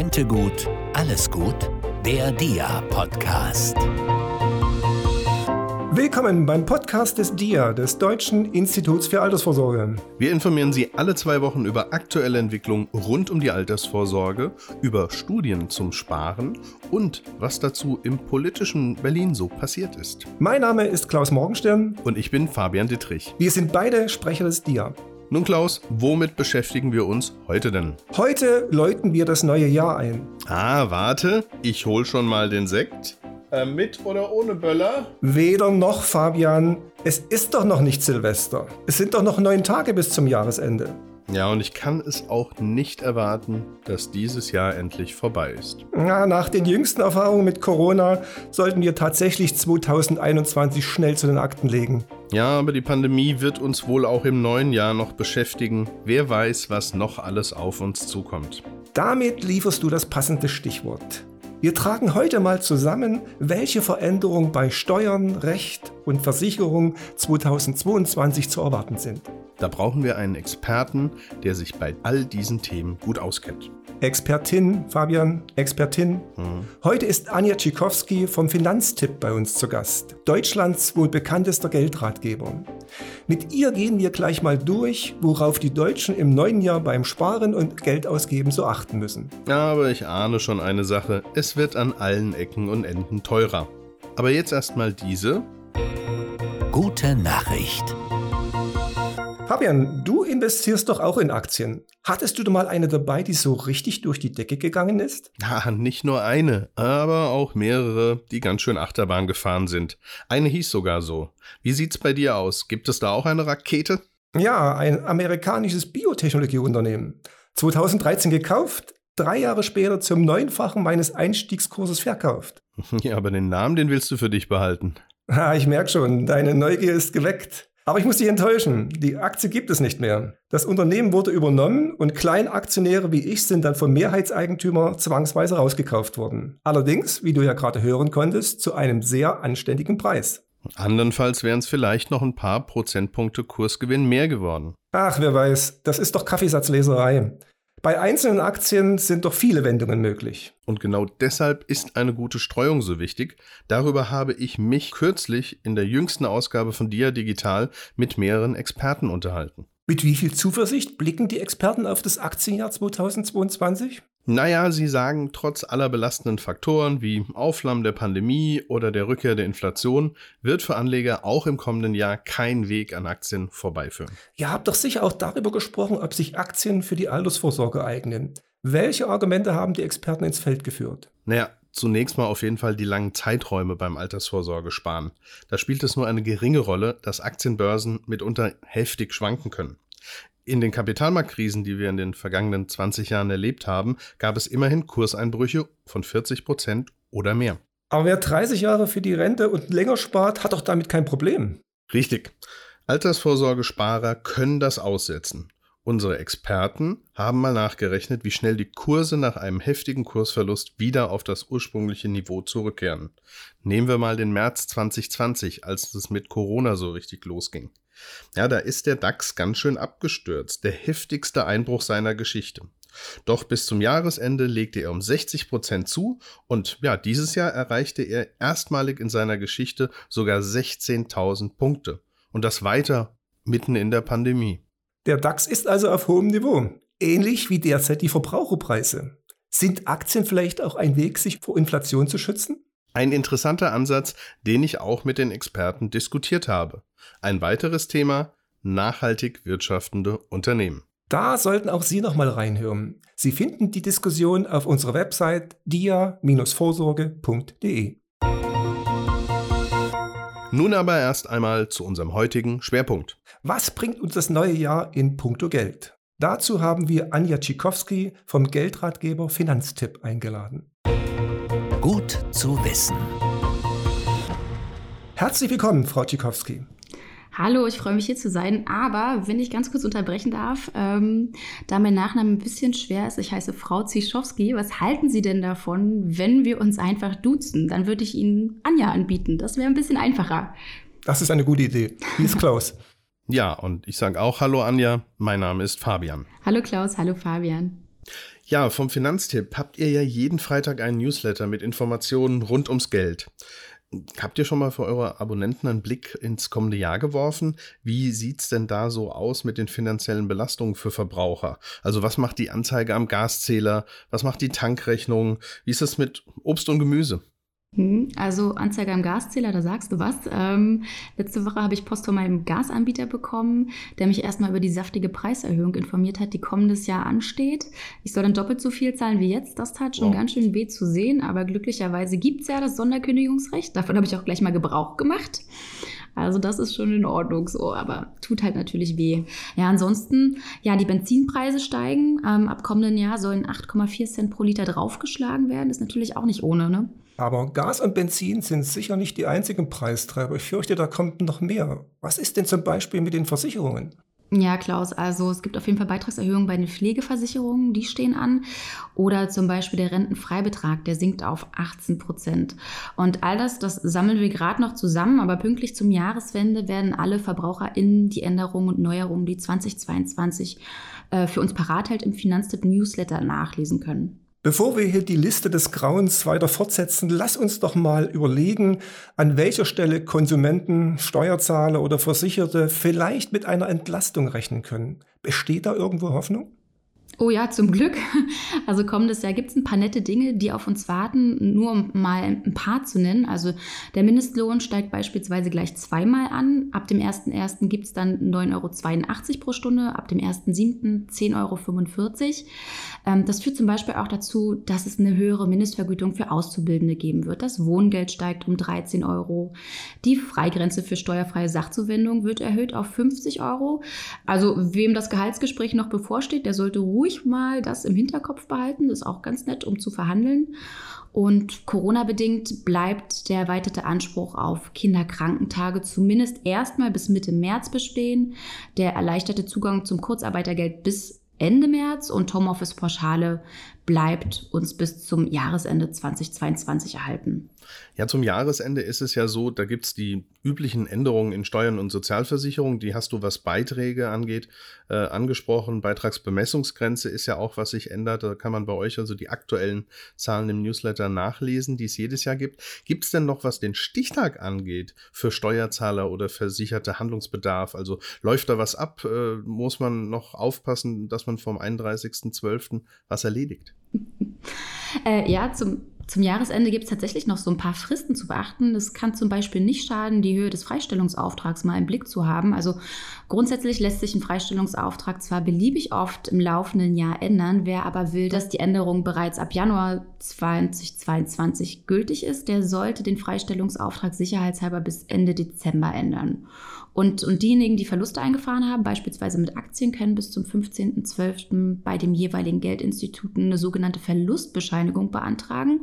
Rente gut, alles gut? Der DIA-Podcast. Willkommen beim Podcast des DIA, des Deutschen Instituts für Altersvorsorge. Wir informieren Sie alle zwei Wochen über aktuelle Entwicklungen rund um die Altersvorsorge, über Studien zum Sparen und was dazu im politischen Berlin so passiert ist. Mein Name ist Klaus Morgenstern. Und ich bin Fabian Dittrich. Wir sind beide Sprecher des DIA. Nun Klaus, womit beschäftigen wir uns heute denn? Heute läuten wir das neue Jahr ein. Ah, warte, ich hol schon mal den Sekt. Äh, mit oder ohne Böller? Weder noch, Fabian. Es ist doch noch nicht Silvester. Es sind doch noch neun Tage bis zum Jahresende. Ja, und ich kann es auch nicht erwarten, dass dieses Jahr endlich vorbei ist. Ja, nach den jüngsten Erfahrungen mit Corona sollten wir tatsächlich 2021 schnell zu den Akten legen. Ja, aber die Pandemie wird uns wohl auch im neuen Jahr noch beschäftigen. Wer weiß, was noch alles auf uns zukommt. Damit lieferst du das passende Stichwort. Wir tragen heute mal zusammen, welche Veränderungen bei Steuern, Recht und Versicherung 2022 zu erwarten sind. Da brauchen wir einen Experten, der sich bei all diesen Themen gut auskennt. Expertin, Fabian, Expertin. Mhm. Heute ist Anja Tschikowski vom Finanztipp bei uns zu Gast. Deutschlands wohl bekanntester Geldratgeber. Mit ihr gehen wir gleich mal durch, worauf die Deutschen im neuen Jahr beim Sparen und Geldausgeben so achten müssen. Aber ich ahne schon eine Sache. Es wird an allen Ecken und Enden teurer. Aber jetzt erstmal diese. Gute Nachricht. Fabian, du investierst doch auch in Aktien. Hattest du da mal eine dabei, die so richtig durch die Decke gegangen ist? Ja, nicht nur eine, aber auch mehrere, die ganz schön Achterbahn gefahren sind. Eine hieß sogar so. Wie sieht's bei dir aus? Gibt es da auch eine Rakete? Ja, ein amerikanisches Biotechnologieunternehmen. 2013 gekauft, drei Jahre später zum Neunfachen meines Einstiegskurses verkauft. Ja, aber den Namen, den willst du für dich behalten. Ha, ich merke schon, deine Neugier ist geweckt. Aber ich muss dich enttäuschen, die Aktie gibt es nicht mehr. Das Unternehmen wurde übernommen und Kleinaktionäre wie ich sind dann vom Mehrheitseigentümer zwangsweise rausgekauft worden. Allerdings, wie du ja gerade hören konntest, zu einem sehr anständigen Preis. Andernfalls wären es vielleicht noch ein paar Prozentpunkte Kursgewinn mehr geworden. Ach, wer weiß, das ist doch Kaffeesatzleserei. Bei einzelnen Aktien sind doch viele Wendungen möglich. Und genau deshalb ist eine gute Streuung so wichtig. Darüber habe ich mich kürzlich in der jüngsten Ausgabe von Dia Digital mit mehreren Experten unterhalten. Mit wie viel Zuversicht blicken die Experten auf das Aktienjahr 2022? Naja, sie sagen, trotz aller belastenden Faktoren wie Aufflammen der Pandemie oder der Rückkehr der Inflation wird für Anleger auch im kommenden Jahr kein Weg an Aktien vorbeiführen. Ihr habt doch sicher auch darüber gesprochen, ob sich Aktien für die Altersvorsorge eignen. Welche Argumente haben die Experten ins Feld geführt? Naja, zunächst mal auf jeden Fall die langen Zeiträume beim Altersvorsorge sparen. Da spielt es nur eine geringe Rolle, dass Aktienbörsen mitunter heftig schwanken können. In den Kapitalmarktkrisen, die wir in den vergangenen 20 Jahren erlebt haben, gab es immerhin Kurseinbrüche von 40 Prozent oder mehr. Aber wer 30 Jahre für die Rente und länger spart, hat doch damit kein Problem. Richtig. Altersvorsorgesparer können das aussetzen. Unsere Experten haben mal nachgerechnet, wie schnell die Kurse nach einem heftigen Kursverlust wieder auf das ursprüngliche Niveau zurückkehren. Nehmen wir mal den März 2020, als es mit Corona so richtig losging. Ja, da ist der DAX ganz schön abgestürzt, der heftigste Einbruch seiner Geschichte. Doch bis zum Jahresende legte er um 60 Prozent zu und ja, dieses Jahr erreichte er erstmalig in seiner Geschichte sogar 16.000 Punkte. Und das weiter mitten in der Pandemie. Der DAX ist also auf hohem Niveau, ähnlich wie derzeit die Verbraucherpreise. Sind Aktien vielleicht auch ein Weg, sich vor Inflation zu schützen? Ein interessanter Ansatz, den ich auch mit den Experten diskutiert habe. Ein weiteres Thema, nachhaltig wirtschaftende Unternehmen. Da sollten auch Sie noch mal reinhören. Sie finden die Diskussion auf unserer Website dia-vorsorge.de. Nun aber erst einmal zu unserem heutigen Schwerpunkt. Was bringt uns das neue Jahr in puncto Geld? Dazu haben wir Anja Tschikowski vom Geldratgeber Finanztipp eingeladen. Gut zu wissen. Herzlich willkommen, Frau Tschikowski. Hallo, ich freue mich hier zu sein. Aber wenn ich ganz kurz unterbrechen darf, ähm, da mein Nachname ein bisschen schwer ist, ich heiße Frau Zischowski. Was halten Sie denn davon, wenn wir uns einfach duzen? Dann würde ich Ihnen Anja anbieten. Das wäre ein bisschen einfacher. Das ist eine gute Idee. Wie ist Klaus? ja, und ich sage auch Hallo Anja, mein Name ist Fabian. Hallo Klaus, hallo Fabian. Ja, vom Finanztipp habt ihr ja jeden Freitag einen Newsletter mit Informationen rund ums Geld. Habt ihr schon mal für eure Abonnenten einen Blick ins kommende Jahr geworfen? Wie sieht's denn da so aus mit den finanziellen Belastungen für Verbraucher? Also was macht die Anzeige am Gaszähler? Was macht die Tankrechnung? Wie ist es mit Obst und Gemüse? Hm, also Anzeige am Gaszähler, da sagst du was. Ähm, letzte Woche habe ich Post von meinem Gasanbieter bekommen, der mich erstmal über die saftige Preiserhöhung informiert hat, die kommendes Jahr ansteht. Ich soll dann doppelt so viel zahlen wie jetzt. Das tat schon wow. ganz schön weh zu sehen, aber glücklicherweise gibt es ja das Sonderkündigungsrecht. Davon habe ich auch gleich mal Gebrauch gemacht. Also das ist schon in Ordnung so, aber tut halt natürlich weh. Ja, ansonsten, ja, die Benzinpreise steigen. Ähm, ab kommenden Jahr sollen 8,4 Cent pro Liter draufgeschlagen werden. Ist natürlich auch nicht ohne, ne? Aber Gas und Benzin sind sicher nicht die einzigen Preistreiber. Ich fürchte, da kommt noch mehr. Was ist denn zum Beispiel mit den Versicherungen? Ja, Klaus, also es gibt auf jeden Fall Beitragserhöhungen bei den Pflegeversicherungen, die stehen an. Oder zum Beispiel der Rentenfreibetrag, der sinkt auf 18 Prozent. Und all das, das sammeln wir gerade noch zusammen, aber pünktlich zum Jahreswende werden alle VerbraucherInnen die Änderungen und Neuerungen, die 2022 äh, für uns parat hält, im Finanztipp Newsletter nachlesen können. Bevor wir hier die Liste des Grauens weiter fortsetzen, lass uns doch mal überlegen, an welcher Stelle Konsumenten, Steuerzahler oder Versicherte vielleicht mit einer Entlastung rechnen können. Besteht da irgendwo Hoffnung? Oh ja, zum Glück. Also kommendes Jahr gibt es ein paar nette Dinge, die auf uns warten, nur um mal ein paar zu nennen. Also der Mindestlohn steigt beispielsweise gleich zweimal an. Ab dem 1.1. gibt es dann 9,82 Euro pro Stunde, ab dem 1.7. 10,45 Euro. Ähm, das führt zum Beispiel auch dazu, dass es eine höhere Mindestvergütung für Auszubildende geben wird. Das Wohngeld steigt um 13 Euro. Die Freigrenze für steuerfreie Sachzuwendung wird erhöht auf 50 Euro. Also wem das Gehaltsgespräch noch bevorsteht, der sollte ruhig mal das im Hinterkopf behalten. Das ist auch ganz nett, um zu verhandeln. Und Corona-bedingt bleibt der erweiterte Anspruch auf Kinderkrankentage zumindest erstmal bis Mitte März bestehen. Der erleichterte Zugang zum Kurzarbeitergeld bis Ende März und Homeoffice-Pauschale bleibt uns bis zum Jahresende 2022 erhalten. Ja, zum Jahresende ist es ja so, da gibt es die üblichen Änderungen in Steuern und Sozialversicherung. Die hast du, was Beiträge angeht, äh, angesprochen. Beitragsbemessungsgrenze ist ja auch, was sich ändert. Da kann man bei euch also die aktuellen Zahlen im Newsletter nachlesen, die es jedes Jahr gibt. Gibt es denn noch, was den Stichtag angeht, für Steuerzahler oder versicherte Handlungsbedarf? Also läuft da was ab? Äh, muss man noch aufpassen, dass man vom 31.12. was erledigt? äh, ja, zum zum Jahresende gibt es tatsächlich noch so ein paar Fristen zu beachten. Es kann zum Beispiel nicht schaden, die Höhe des Freistellungsauftrags mal im Blick zu haben. Also grundsätzlich lässt sich ein Freistellungsauftrag zwar beliebig oft im laufenden Jahr ändern. Wer aber will, dass die Änderung bereits ab Januar 2022 gültig ist, der sollte den Freistellungsauftrag sicherheitshalber bis Ende Dezember ändern. Und, und diejenigen, die Verluste eingefahren haben, beispielsweise mit Aktien, können bis zum 15.12. bei dem jeweiligen Geldinstitut eine sogenannte Verlustbescheinigung beantragen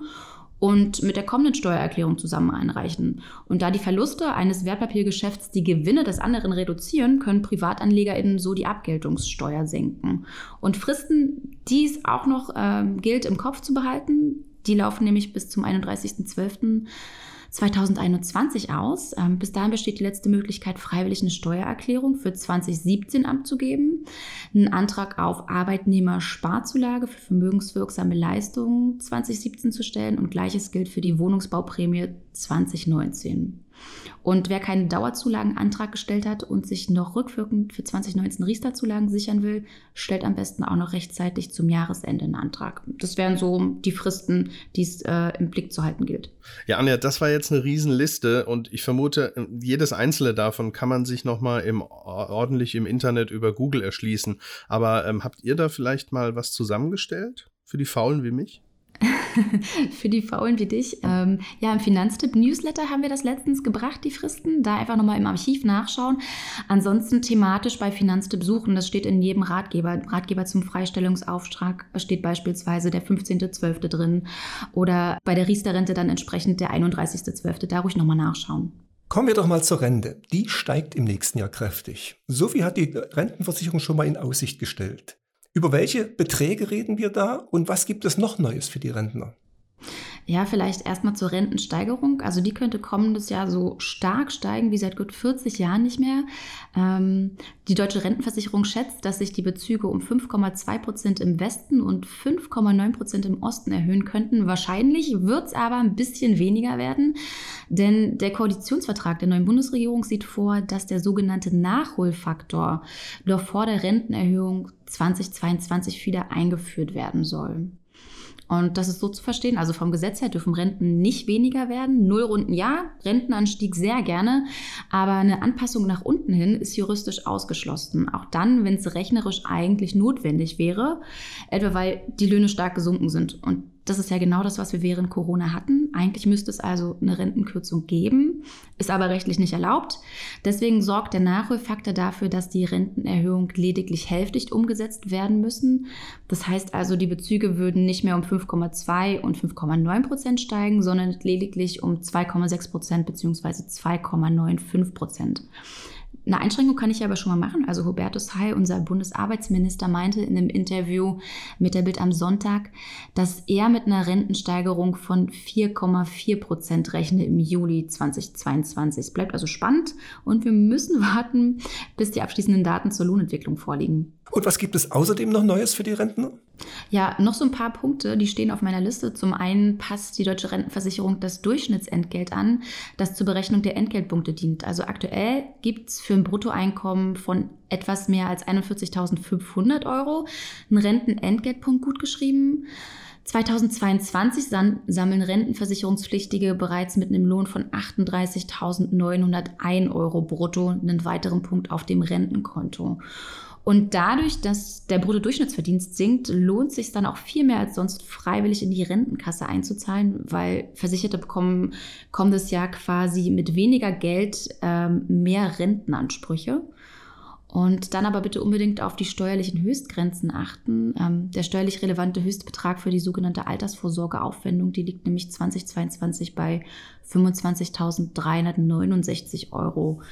und mit der kommenden Steuererklärung zusammen einreichen. Und da die Verluste eines Wertpapiergeschäfts die Gewinne des anderen reduzieren, können PrivatanlegerInnen so die Abgeltungssteuer senken. Und Fristen, die es auch noch äh, gilt im Kopf zu behalten, die laufen nämlich bis zum 31.12. 2021 aus. Ähm, bis dahin besteht die letzte Möglichkeit, freiwillig eine Steuererklärung für 2017 abzugeben, einen Antrag auf Arbeitnehmersparzulage für vermögenswirksame Leistungen 2017 zu stellen und gleiches gilt für die Wohnungsbauprämie 2019. Und wer keinen Dauerzulagenantrag gestellt hat und sich noch rückwirkend für 2019 Riester-Zulagen sichern will, stellt am besten auch noch rechtzeitig zum Jahresende einen Antrag. Das wären so die Fristen, die es äh, im Blick zu halten gilt. Ja, Anja, das war jetzt eine Riesenliste und ich vermute, jedes einzelne davon kann man sich nochmal im, ordentlich im Internet über Google erschließen. Aber ähm, habt ihr da vielleicht mal was zusammengestellt für die Faulen wie mich? für die Faulen wie dich. Ähm, ja, im Finanztipp-Newsletter haben wir das letztens gebracht, die Fristen. Da einfach nochmal im Archiv nachschauen. Ansonsten thematisch bei Finanztipp suchen. Das steht in jedem Ratgeber. Ratgeber zum Freistellungsauftrag steht beispielsweise der 15.12. drin. Oder bei der Riester-Rente dann entsprechend der 31.12. Da ruhig nochmal nachschauen. Kommen wir doch mal zur Rente. Die steigt im nächsten Jahr kräftig. Sophie hat die Rentenversicherung schon mal in Aussicht gestellt. Über welche Beträge reden wir da und was gibt es noch Neues für die Rentner? Ja, vielleicht erstmal zur Rentensteigerung. Also die könnte kommendes Jahr so stark steigen wie seit gut 40 Jahren nicht mehr. Ähm, die deutsche Rentenversicherung schätzt, dass sich die Bezüge um 5,2 Prozent im Westen und 5,9 Prozent im Osten erhöhen könnten. Wahrscheinlich wird es aber ein bisschen weniger werden, denn der Koalitionsvertrag der neuen Bundesregierung sieht vor, dass der sogenannte Nachholfaktor noch vor der Rentenerhöhung 2022 wieder eingeführt werden soll. Und das ist so zu verstehen. Also vom Gesetz her dürfen Renten nicht weniger werden. Null Runden ja, Rentenanstieg sehr gerne. Aber eine Anpassung nach unten hin ist juristisch ausgeschlossen. Auch dann, wenn es rechnerisch eigentlich notwendig wäre. Etwa weil die Löhne stark gesunken sind. Und das ist ja genau das, was wir während Corona hatten. Eigentlich müsste es also eine Rentenkürzung geben, ist aber rechtlich nicht erlaubt. Deswegen sorgt der Nachholfaktor dafür, dass die Rentenerhöhung lediglich hälftig umgesetzt werden müssen. Das heißt also, die Bezüge würden nicht mehr um 5,2 und 5,9 Prozent steigen, sondern lediglich um 2,6 Prozent bzw. 2,95 Prozent. Eine Einschränkung kann ich aber schon mal machen. Also Hubertus Heil, unser Bundesarbeitsminister, meinte in einem Interview mit der Bild am Sonntag, dass er mit einer Rentensteigerung von 4,4 Prozent rechne im Juli 2022. Es bleibt also spannend und wir müssen warten, bis die abschließenden Daten zur Lohnentwicklung vorliegen. Und was gibt es außerdem noch Neues für die Rentner? Ja, noch so ein paar Punkte, die stehen auf meiner Liste. Zum einen passt die deutsche Rentenversicherung das Durchschnittsentgelt an, das zur Berechnung der Entgeltpunkte dient. Also aktuell gibt es für ein Bruttoeinkommen von etwas mehr als 41.500 Euro einen Rentenentgeltpunkt gutgeschrieben. 2022 sammeln Rentenversicherungspflichtige bereits mit einem Lohn von 38.901 Euro brutto einen weiteren Punkt auf dem Rentenkonto. Und dadurch, dass der Bruttodurchschnittsverdienst sinkt, lohnt sich dann auch viel mehr als sonst freiwillig in die Rentenkasse einzuzahlen, weil Versicherte bekommen kommendes Jahr quasi mit weniger Geld ähm, mehr Rentenansprüche. Und dann aber bitte unbedingt auf die steuerlichen Höchstgrenzen achten. Ähm, der steuerlich relevante Höchstbetrag für die sogenannte Altersvorsorgeaufwendung, die liegt nämlich 2022 bei 25.369 Euro.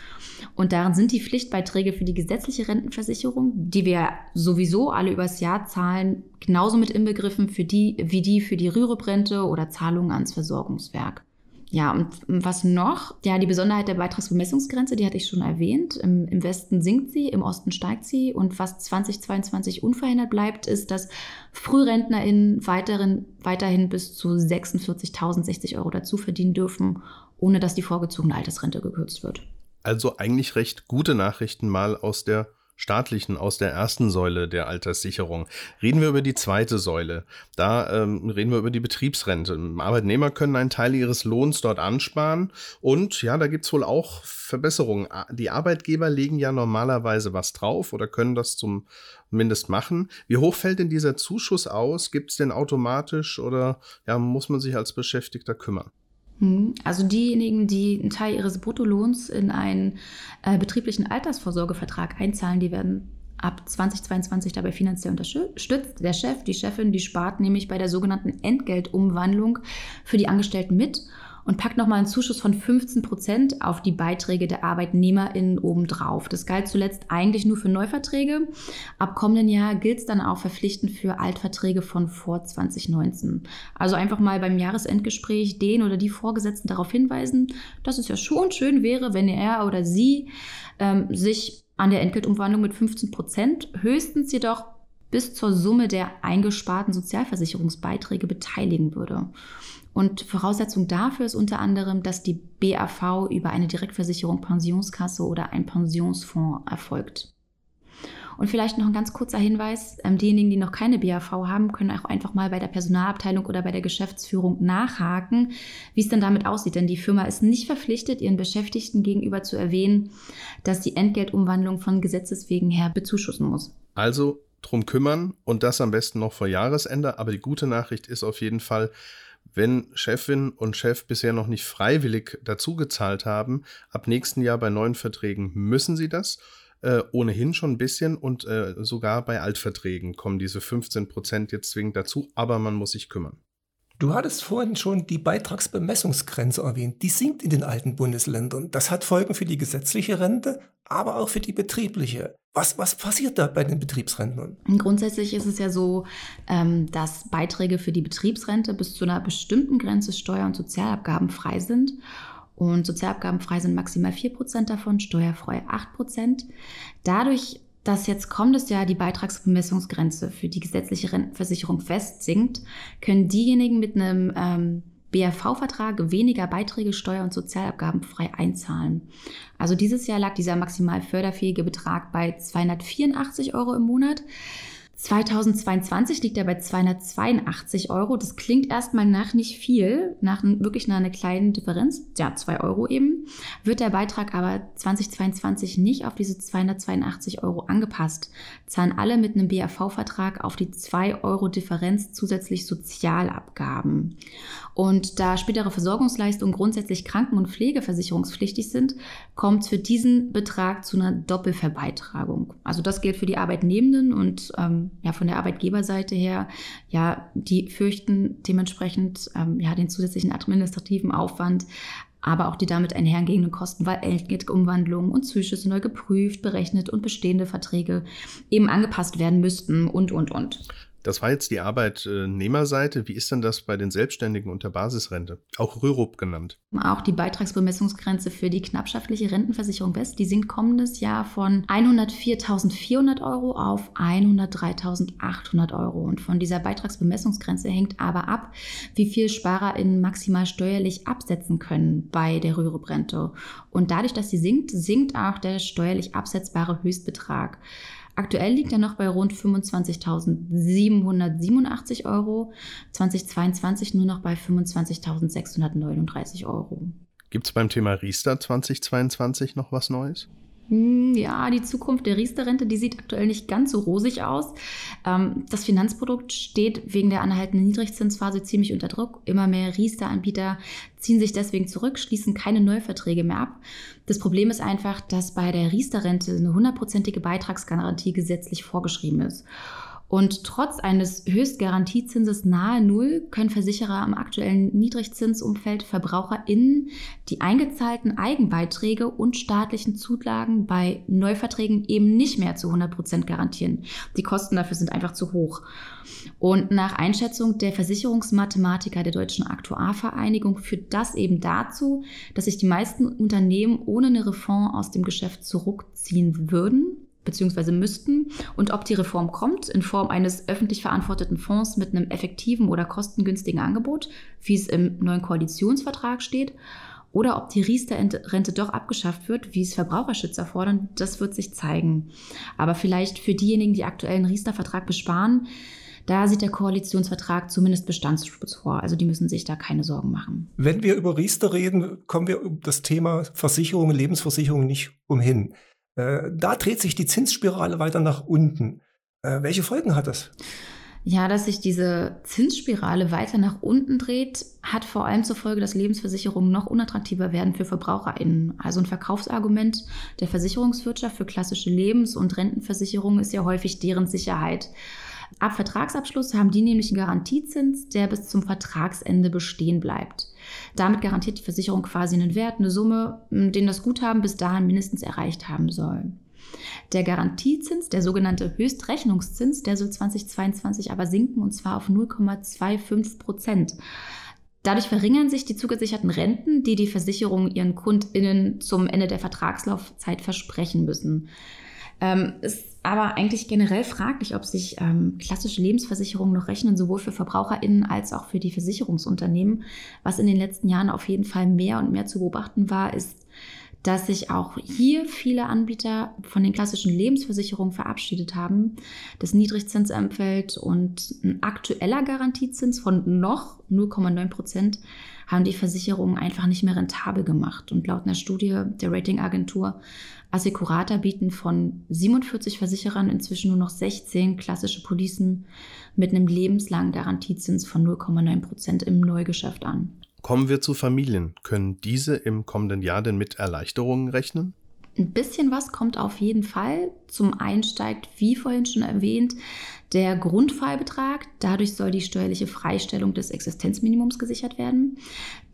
Und darin sind die Pflichtbeiträge für die gesetzliche Rentenversicherung, die wir sowieso alle übers Jahr zahlen, genauso mit inbegriffen für die, wie die für die Rüruprente oder Zahlungen ans Versorgungswerk. Ja, und was noch? Ja, die Besonderheit der Beitragsbemessungsgrenze, die hatte ich schon erwähnt. Im, Im, Westen sinkt sie, im Osten steigt sie. Und was 2022 unverändert bleibt, ist, dass FrührentnerInnen weiteren, weiterhin bis zu 46.060 Euro dazu verdienen dürfen, ohne dass die vorgezogene Altersrente gekürzt wird. Also eigentlich recht gute Nachrichten mal aus der staatlichen aus der ersten Säule der Alterssicherung. Reden wir über die zweite Säule. Da ähm, reden wir über die Betriebsrente. Arbeitnehmer können einen Teil ihres Lohns dort ansparen und ja, da gibt's wohl auch Verbesserungen. Die Arbeitgeber legen ja normalerweise was drauf oder können das zumindest machen. Wie hoch fällt denn dieser Zuschuss aus? Gibt's den automatisch oder ja, muss man sich als Beschäftigter kümmern? Hm, also diejenigen, die einen Teil ihres Bruttolohns in einen äh, betrieblichen Altersvorsorgevertrag einzahlen, die werden ab 2022 dabei finanziell unterstützt. Der Chef, die Chefin, die spart nämlich bei der sogenannten Entgeltumwandlung für die Angestellten mit und packt nochmal einen Zuschuss von 15 Prozent auf die Beiträge der ArbeitnehmerInnen obendrauf. Das galt zuletzt eigentlich nur für Neuverträge. Ab kommenden Jahr gilt es dann auch verpflichtend für Altverträge von vor 2019. Also einfach mal beim Jahresendgespräch den oder die Vorgesetzten darauf hinweisen, dass es ja schon schön wäre, wenn er oder sie ähm, sich an der Entgeltumwandlung mit 15 Prozent, höchstens jedoch bis zur Summe der eingesparten Sozialversicherungsbeiträge beteiligen würde. Und Voraussetzung dafür ist unter anderem, dass die BAV über eine Direktversicherung Pensionskasse oder ein Pensionsfonds erfolgt. Und vielleicht noch ein ganz kurzer Hinweis, ähm, diejenigen, die noch keine BAV haben, können auch einfach mal bei der Personalabteilung oder bei der Geschäftsführung nachhaken, wie es denn damit aussieht. Denn die Firma ist nicht verpflichtet, ihren Beschäftigten gegenüber zu erwähnen, dass die Entgeltumwandlung von Gesetzes wegen her bezuschussen muss. Also drum kümmern und das am besten noch vor Jahresende. Aber die gute Nachricht ist auf jeden Fall, wenn Chefin und Chef bisher noch nicht freiwillig dazugezahlt haben, ab nächsten Jahr bei neuen Verträgen müssen sie das. Äh, ohnehin schon ein bisschen und äh, sogar bei Altverträgen kommen diese 15 Prozent jetzt zwingend dazu, aber man muss sich kümmern. Du hattest vorhin schon die Beitragsbemessungsgrenze erwähnt. Die sinkt in den alten Bundesländern. Das hat Folgen für die gesetzliche Rente, aber auch für die betriebliche. Was, was passiert da bei den Betriebsrentnern? Grundsätzlich ist es ja so, ähm, dass Beiträge für die Betriebsrente bis zu einer bestimmten Grenze Steuer- und Sozialabgaben frei sind. Und Sozialabgabenfrei sind maximal 4% davon, steuerfrei 8%. Dadurch dass jetzt kommendes Jahr die Beitragsbemessungsgrenze für die gesetzliche Rentenversicherung festsinkt, können diejenigen mit einem BRV-Vertrag weniger Beiträge, Steuer- und Sozialabgaben frei einzahlen. Also dieses Jahr lag dieser maximal förderfähige Betrag bei 284 Euro im Monat. 2022 liegt er bei 282 Euro. Das klingt erstmal nach nicht viel, nach wirklich nach einer kleinen Differenz, ja, 2 Euro eben, wird der Beitrag aber 2022 nicht auf diese 282 Euro angepasst. Zahlen alle mit einem BAV-Vertrag auf die 2 Euro Differenz zusätzlich Sozialabgaben. Und da spätere Versorgungsleistungen grundsätzlich Kranken- und Pflegeversicherungspflichtig sind, kommt für diesen Betrag zu einer Doppelverbeitragung. Also das gilt für die Arbeitnehmenden und ähm, ja von der Arbeitgeberseite her, ja, die fürchten dementsprechend ähm, ja den zusätzlichen administrativen Aufwand, aber auch die damit einhergehenden Kosten, weil Entgeltumwandlungen und Zuschüsse neu geprüft, berechnet und bestehende Verträge eben angepasst werden müssten und, und, und. Das war jetzt die Arbeitnehmerseite. Wie ist denn das bei den Selbstständigen unter Basisrente? Auch Rürup genannt. Auch die Beitragsbemessungsgrenze für die knappschaftliche Rentenversicherung West, die sinkt kommendes Jahr von 104.400 Euro auf 103.800 Euro. Und von dieser Beitragsbemessungsgrenze hängt aber ab, wie viel SparerInnen maximal steuerlich absetzen können bei der Rürup-Rente. Und dadurch, dass sie sinkt, sinkt auch der steuerlich absetzbare Höchstbetrag. Aktuell liegt er noch bei rund 25.787 Euro, 2022 nur noch bei 25.639 Euro. Gibt es beim Thema Riester 2022 noch was Neues? Hm, ja, die Zukunft der Riester-Rente, die sieht aktuell nicht ganz so rosig aus. Ähm, das Finanzprodukt steht wegen der anhaltenden Niedrigzinsphase ziemlich unter Druck. Immer mehr Riester-Anbieter ziehen sich deswegen zurück, schließen keine Neuverträge mehr ab. Das Problem ist einfach, dass bei der Riester-Rente eine hundertprozentige Beitragsgarantie gesetzlich vorgeschrieben ist. Und trotz eines Höchstgarantiezinses nahe Null können Versicherer im aktuellen Niedrigzinsumfeld VerbraucherInnen die eingezahlten Eigenbeiträge und staatlichen Zulagen bei Neuverträgen eben nicht mehr zu 100 Prozent garantieren. Die Kosten dafür sind einfach zu hoch. Und nach Einschätzung der Versicherungsmathematiker der Deutschen Aktuarvereinigung führt das eben dazu, dass sich die meisten Unternehmen ohne eine Reform aus dem Geschäft zurückziehen würden beziehungsweise müssten und ob die Reform kommt in Form eines öffentlich verantworteten Fonds mit einem effektiven oder kostengünstigen Angebot, wie es im neuen Koalitionsvertrag steht, oder ob die Riester-Rente doch abgeschafft wird, wie es Verbraucherschützer fordern, das wird sich zeigen. Aber vielleicht für diejenigen, die aktuellen Riester-Vertrag besparen, da sieht der Koalitionsvertrag zumindest Bestandsschutz vor. Also die müssen sich da keine Sorgen machen. Wenn wir über Riester reden, kommen wir um das Thema Versicherungen, Lebensversicherungen nicht umhin. Äh, da dreht sich die Zinsspirale weiter nach unten. Äh, welche Folgen hat das? Ja, dass sich diese Zinsspirale weiter nach unten dreht, hat vor allem zur Folge, dass Lebensversicherungen noch unattraktiver werden für VerbraucherInnen. Also ein Verkaufsargument der Versicherungswirtschaft für klassische Lebens- und Rentenversicherungen ist ja häufig deren Sicherheit. Ab Vertragsabschluss haben die nämlich einen Garantiezins, der bis zum Vertragsende bestehen bleibt. Damit garantiert die Versicherung quasi einen Wert, eine Summe, den das Guthaben bis dahin mindestens erreicht haben soll. Der Garantiezins, der sogenannte Höchstrechnungszins, der soll 2022 aber sinken und zwar auf 0,25 Prozent. Dadurch verringern sich die zugesicherten Renten, die die Versicherungen ihren KundInnen zum Ende der Vertragslaufzeit versprechen müssen. Ähm, ist aber eigentlich generell fraglich, ob sich ähm, klassische Lebensversicherungen noch rechnen, sowohl für VerbraucherInnen als auch für die Versicherungsunternehmen. Was in den letzten Jahren auf jeden Fall mehr und mehr zu beobachten war, ist, dass sich auch hier viele Anbieter von den klassischen Lebensversicherungen verabschiedet haben. Das Niedrigzinsumfeld und ein aktueller Garantiezins von noch 0,9 Prozent haben die Versicherungen einfach nicht mehr rentabel gemacht. Und laut einer Studie der Ratingagentur Assecurata bieten von 47 Versicherern inzwischen nur noch 16 klassische Policen mit einem lebenslangen Garantiezins von 0,9 Prozent im Neugeschäft an. Kommen wir zu Familien. Können diese im kommenden Jahr denn mit Erleichterungen rechnen? Ein bisschen was kommt auf jeden Fall. Zum einen steigt, wie vorhin schon erwähnt, der Grundfreibetrag. Dadurch soll die steuerliche Freistellung des Existenzminimums gesichert werden.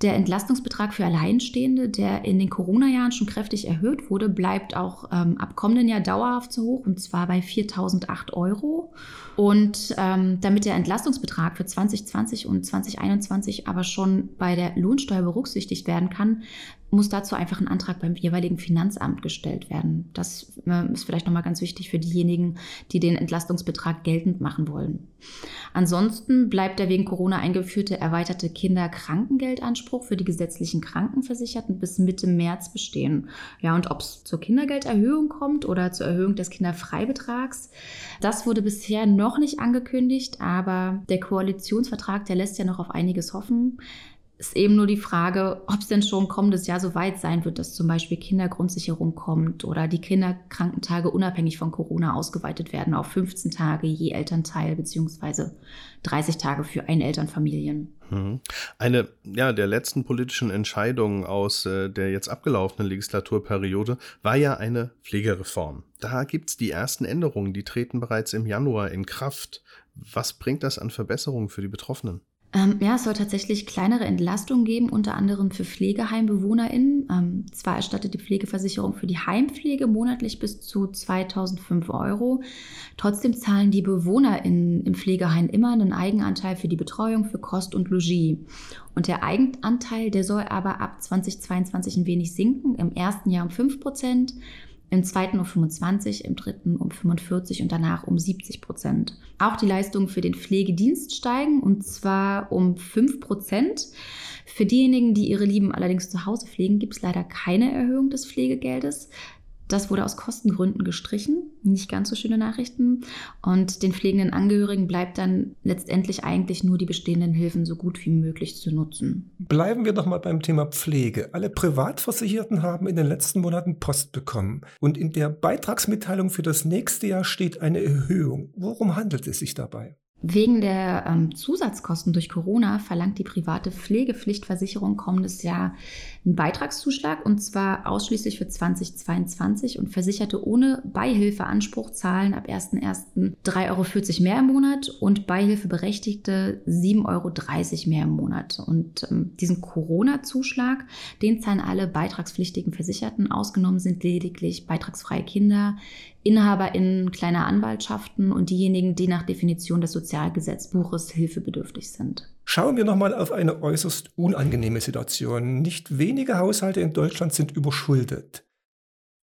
Der Entlastungsbetrag für Alleinstehende, der in den Corona-Jahren schon kräftig erhöht wurde, bleibt auch ähm, ab kommenden Jahr dauerhaft so hoch und zwar bei 4.008 Euro. Und ähm, damit der Entlastungsbetrag für 2020 und 2021 aber schon bei der Lohnsteuer berücksichtigt werden kann, muss dazu einfach ein Antrag beim jeweiligen Finanzamt gestellt werden. Das äh, ist vielleicht nochmal ganz wichtig für diejenigen, die den Entlastungsbetrag geltend machen wollen. Ansonsten bleibt der wegen Corona eingeführte erweiterte Kinderkrankengeldanspruch für die gesetzlichen Krankenversicherten bis Mitte März bestehen. Ja, und ob es zur Kindergelderhöhung kommt oder zur Erhöhung des Kinderfreibetrags, das wurde bisher noch nicht angekündigt, aber der Koalitionsvertrag, der lässt ja noch auf einiges hoffen ist eben nur die Frage, ob es denn schon kommendes Jahr so weit sein wird, dass zum Beispiel Kindergrundsicherung kommt oder die Kinderkrankentage unabhängig von Corona ausgeweitet werden auf 15 Tage je Elternteil beziehungsweise 30 Tage für Einelternfamilien. Mhm. Eine ja, der letzten politischen Entscheidungen aus äh, der jetzt abgelaufenen Legislaturperiode war ja eine Pflegereform. Da gibt es die ersten Änderungen, die treten bereits im Januar in Kraft. Was bringt das an Verbesserungen für die Betroffenen? Ähm, ja, es soll tatsächlich kleinere Entlastungen geben, unter anderem für PflegeheimbewohnerInnen. Ähm, zwar erstattet die Pflegeversicherung für die Heimpflege monatlich bis zu 2005 Euro. Trotzdem zahlen die BewohnerInnen im Pflegeheim immer einen Eigenanteil für die Betreuung, für Kost und Logis. Und der Eigenanteil, der soll aber ab 2022 ein wenig sinken. Im ersten Jahr um 5 Prozent im zweiten um 25, im dritten um 45 und danach um 70 Prozent. Auch die Leistungen für den Pflegedienst steigen und zwar um 5 Prozent. Für diejenigen, die ihre Lieben allerdings zu Hause pflegen, gibt es leider keine Erhöhung des Pflegegeldes. Das wurde aus Kostengründen gestrichen. Nicht ganz so schöne Nachrichten. Und den pflegenden Angehörigen bleibt dann letztendlich eigentlich nur die bestehenden Hilfen so gut wie möglich zu nutzen. Bleiben wir doch mal beim Thema Pflege. Alle Privatversicherten haben in den letzten Monaten Post bekommen. Und in der Beitragsmitteilung für das nächste Jahr steht eine Erhöhung. Worum handelt es sich dabei? Wegen der ähm, Zusatzkosten durch Corona verlangt die private Pflegepflichtversicherung kommendes Jahr einen Beitragszuschlag und zwar ausschließlich für 2022 und Versicherte ohne Beihilfeanspruch zahlen ab 1.1. 3,40 Euro mehr im Monat und Beihilfeberechtigte 7,30 Euro mehr im Monat. Und ähm, diesen Corona-Zuschlag, den zahlen alle beitragspflichtigen Versicherten. Ausgenommen sind lediglich beitragsfreie Kinder, InhaberInnen kleiner Anwaltschaften und diejenigen, die nach Definition des Sozialgesetzbuches hilfebedürftig sind. Schauen wir nochmal auf eine äußerst unangenehme Situation. Nicht wenige Haushalte in Deutschland sind überschuldet.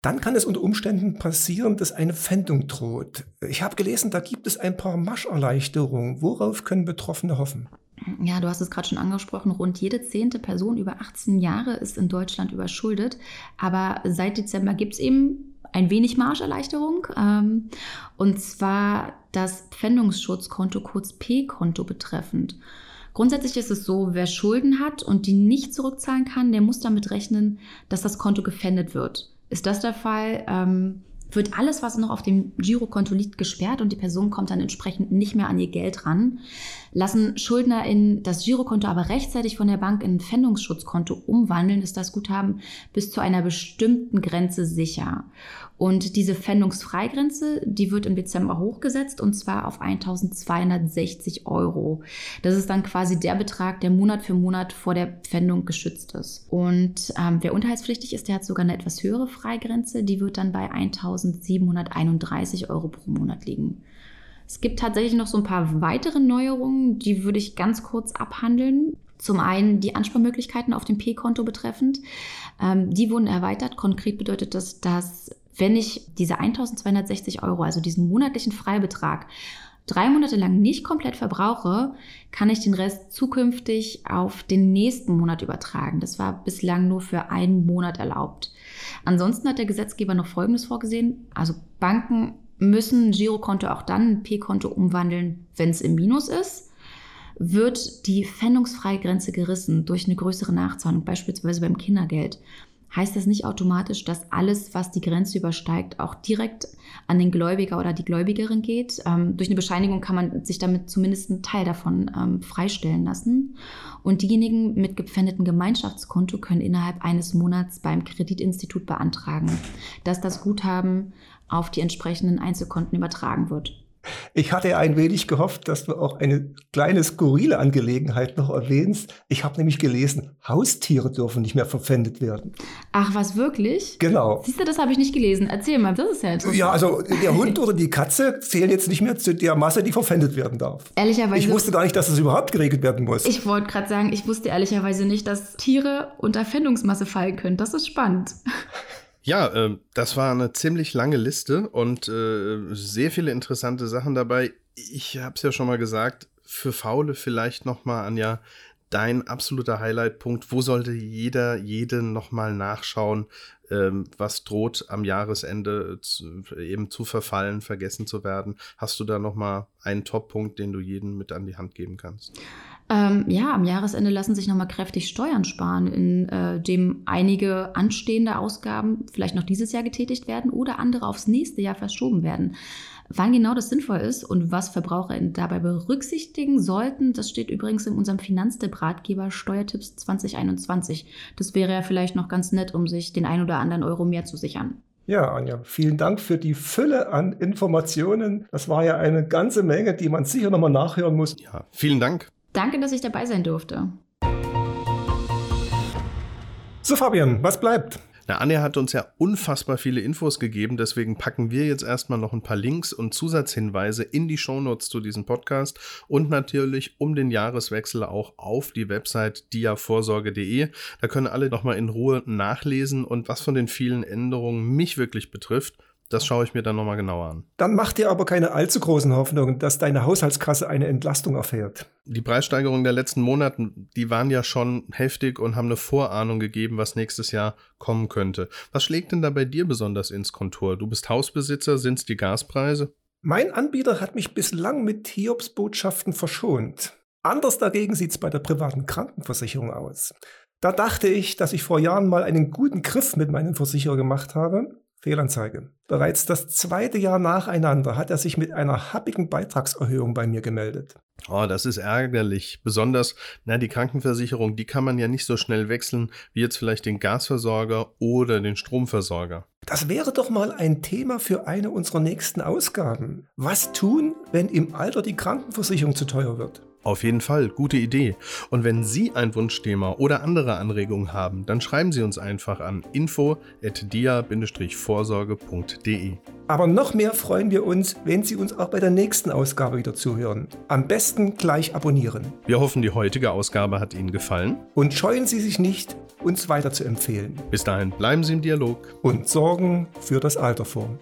Dann kann es unter Umständen passieren, dass eine Pfändung droht. Ich habe gelesen, da gibt es ein paar Mascherleichterungen. Worauf können Betroffene hoffen? Ja, du hast es gerade schon angesprochen, rund jede zehnte Person über 18 Jahre ist in Deutschland überschuldet. Aber seit Dezember gibt es eben ein wenig Marscherleichterung. Ähm, und zwar das Pfändungsschutzkonto, kurz P-Konto betreffend. Grundsätzlich ist es so, wer Schulden hat und die nicht zurückzahlen kann, der muss damit rechnen, dass das Konto gefändet wird. Ist das der Fall, ähm, wird alles, was noch auf dem Girokonto liegt, gesperrt und die Person kommt dann entsprechend nicht mehr an ihr Geld ran. Lassen Schuldner in das Girokonto aber rechtzeitig von der Bank in ein Pfändungsschutzkonto umwandeln, ist das Guthaben bis zu einer bestimmten Grenze sicher. Und diese Pfändungsfreigrenze, die wird im Dezember hochgesetzt und zwar auf 1260 Euro. Das ist dann quasi der Betrag, der Monat für Monat vor der Pfändung geschützt ist. Und ähm, wer unterhaltspflichtig ist, der hat sogar eine etwas höhere Freigrenze. Die wird dann bei 1731 Euro pro Monat liegen. Es gibt tatsächlich noch so ein paar weitere Neuerungen, die würde ich ganz kurz abhandeln. Zum einen die Ansparmöglichkeiten auf dem P-Konto betreffend. Ähm, die wurden erweitert. Konkret bedeutet das, dass wenn ich diese 1260 Euro, also diesen monatlichen Freibetrag, drei Monate lang nicht komplett verbrauche, kann ich den Rest zukünftig auf den nächsten Monat übertragen. Das war bislang nur für einen Monat erlaubt. Ansonsten hat der Gesetzgeber noch Folgendes vorgesehen. Also Banken müssen ein Girokonto auch dann ein P-Konto umwandeln, wenn es im Minus ist. Wird die Pfändungsfreigrenze gerissen durch eine größere Nachzahlung, beispielsweise beim Kindergeld, heißt das nicht automatisch, dass alles, was die Grenze übersteigt, auch direkt an den Gläubiger oder die Gläubigerin geht. Ähm, durch eine Bescheinigung kann man sich damit zumindest einen Teil davon ähm, freistellen lassen. Und diejenigen mit gepfändeten Gemeinschaftskonto können innerhalb eines Monats beim Kreditinstitut beantragen, dass das Guthaben auf die entsprechenden Einzelkonten übertragen wird. Ich hatte ein wenig gehofft, dass du auch eine kleine skurrile Angelegenheit noch erwähnst. Ich habe nämlich gelesen, Haustiere dürfen nicht mehr verpfändet werden. Ach, was wirklich? Genau. Siehst du, das habe ich nicht gelesen. Erzähl mal, das ist ja interessant. Ja, also der Hund oder die Katze zählen jetzt nicht mehr zu der Masse, die verpfändet werden darf. Ehrlicherweise. Ich wusste gar nicht, dass das überhaupt geregelt werden muss. Ich wollte gerade sagen, ich wusste ehrlicherweise nicht, dass Tiere unter Pfändungsmasse fallen können. Das ist spannend. Ja, äh, das war eine ziemlich lange Liste und äh, sehr viele interessante Sachen dabei. Ich habe es ja schon mal gesagt, für Faule vielleicht noch mal, Anja, dein absoluter Highlight-Punkt. Wo sollte jeder, jede noch mal nachschauen, ähm, was droht am Jahresende zu, eben zu verfallen, vergessen zu werden? Hast du da noch mal einen Top-Punkt, den du jedem mit an die Hand geben kannst? Ähm, ja, am Jahresende lassen sich nochmal kräftig Steuern sparen, indem äh, einige anstehende Ausgaben vielleicht noch dieses Jahr getätigt werden oder andere aufs nächste Jahr verschoben werden. Wann genau das sinnvoll ist und was Verbraucher dabei berücksichtigen sollten, das steht übrigens in unserem Finanztipp-Ratgeber Steuertipps 2021. Das wäre ja vielleicht noch ganz nett, um sich den ein oder anderen Euro mehr zu sichern. Ja, Anja, vielen Dank für die Fülle an Informationen. Das war ja eine ganze Menge, die man sicher nochmal nachhören muss. Ja, vielen Dank. Danke, dass ich dabei sein durfte. So, Fabian, was bleibt? Na, Anja hat uns ja unfassbar viele Infos gegeben, deswegen packen wir jetzt erstmal noch ein paar Links und Zusatzhinweise in die Shownotes zu diesem Podcast und natürlich um den Jahreswechsel auch auf die Website diavorsorge.de. Da können alle nochmal in Ruhe nachlesen und was von den vielen Änderungen mich wirklich betrifft, das schaue ich mir dann nochmal genauer an. Dann mach dir aber keine allzu großen Hoffnungen, dass deine Haushaltskasse eine Entlastung erfährt. Die Preissteigerungen der letzten Monate, die waren ja schon heftig und haben eine Vorahnung gegeben, was nächstes Jahr kommen könnte. Was schlägt denn da bei dir besonders ins Kontur? Du bist Hausbesitzer, sind es die Gaspreise? Mein Anbieter hat mich bislang mit Hiobsbotschaften verschont. Anders dagegen sieht es bei der privaten Krankenversicherung aus. Da dachte ich, dass ich vor Jahren mal einen guten Griff mit meinem Versicherer gemacht habe Fehlanzeige. Bereits das zweite Jahr nacheinander hat er sich mit einer happigen Beitragserhöhung bei mir gemeldet. Oh, das ist ärgerlich. Besonders, na, die Krankenversicherung, die kann man ja nicht so schnell wechseln wie jetzt vielleicht den Gasversorger oder den Stromversorger. Das wäre doch mal ein Thema für eine unserer nächsten Ausgaben. Was tun, wenn im Alter die Krankenversicherung zu teuer wird? Auf jeden Fall, gute Idee. Und wenn Sie ein Wunschthema oder andere Anregungen haben, dann schreiben Sie uns einfach an info@dia-vorsorge.de. Aber noch mehr freuen wir uns, wenn Sie uns auch bei der nächsten Ausgabe wieder zuhören. Am besten gleich abonnieren. Wir hoffen, die heutige Ausgabe hat Ihnen gefallen. Und scheuen Sie sich nicht, uns weiter zu empfehlen. Bis dahin bleiben Sie im Dialog und sorgen für das Alter vor.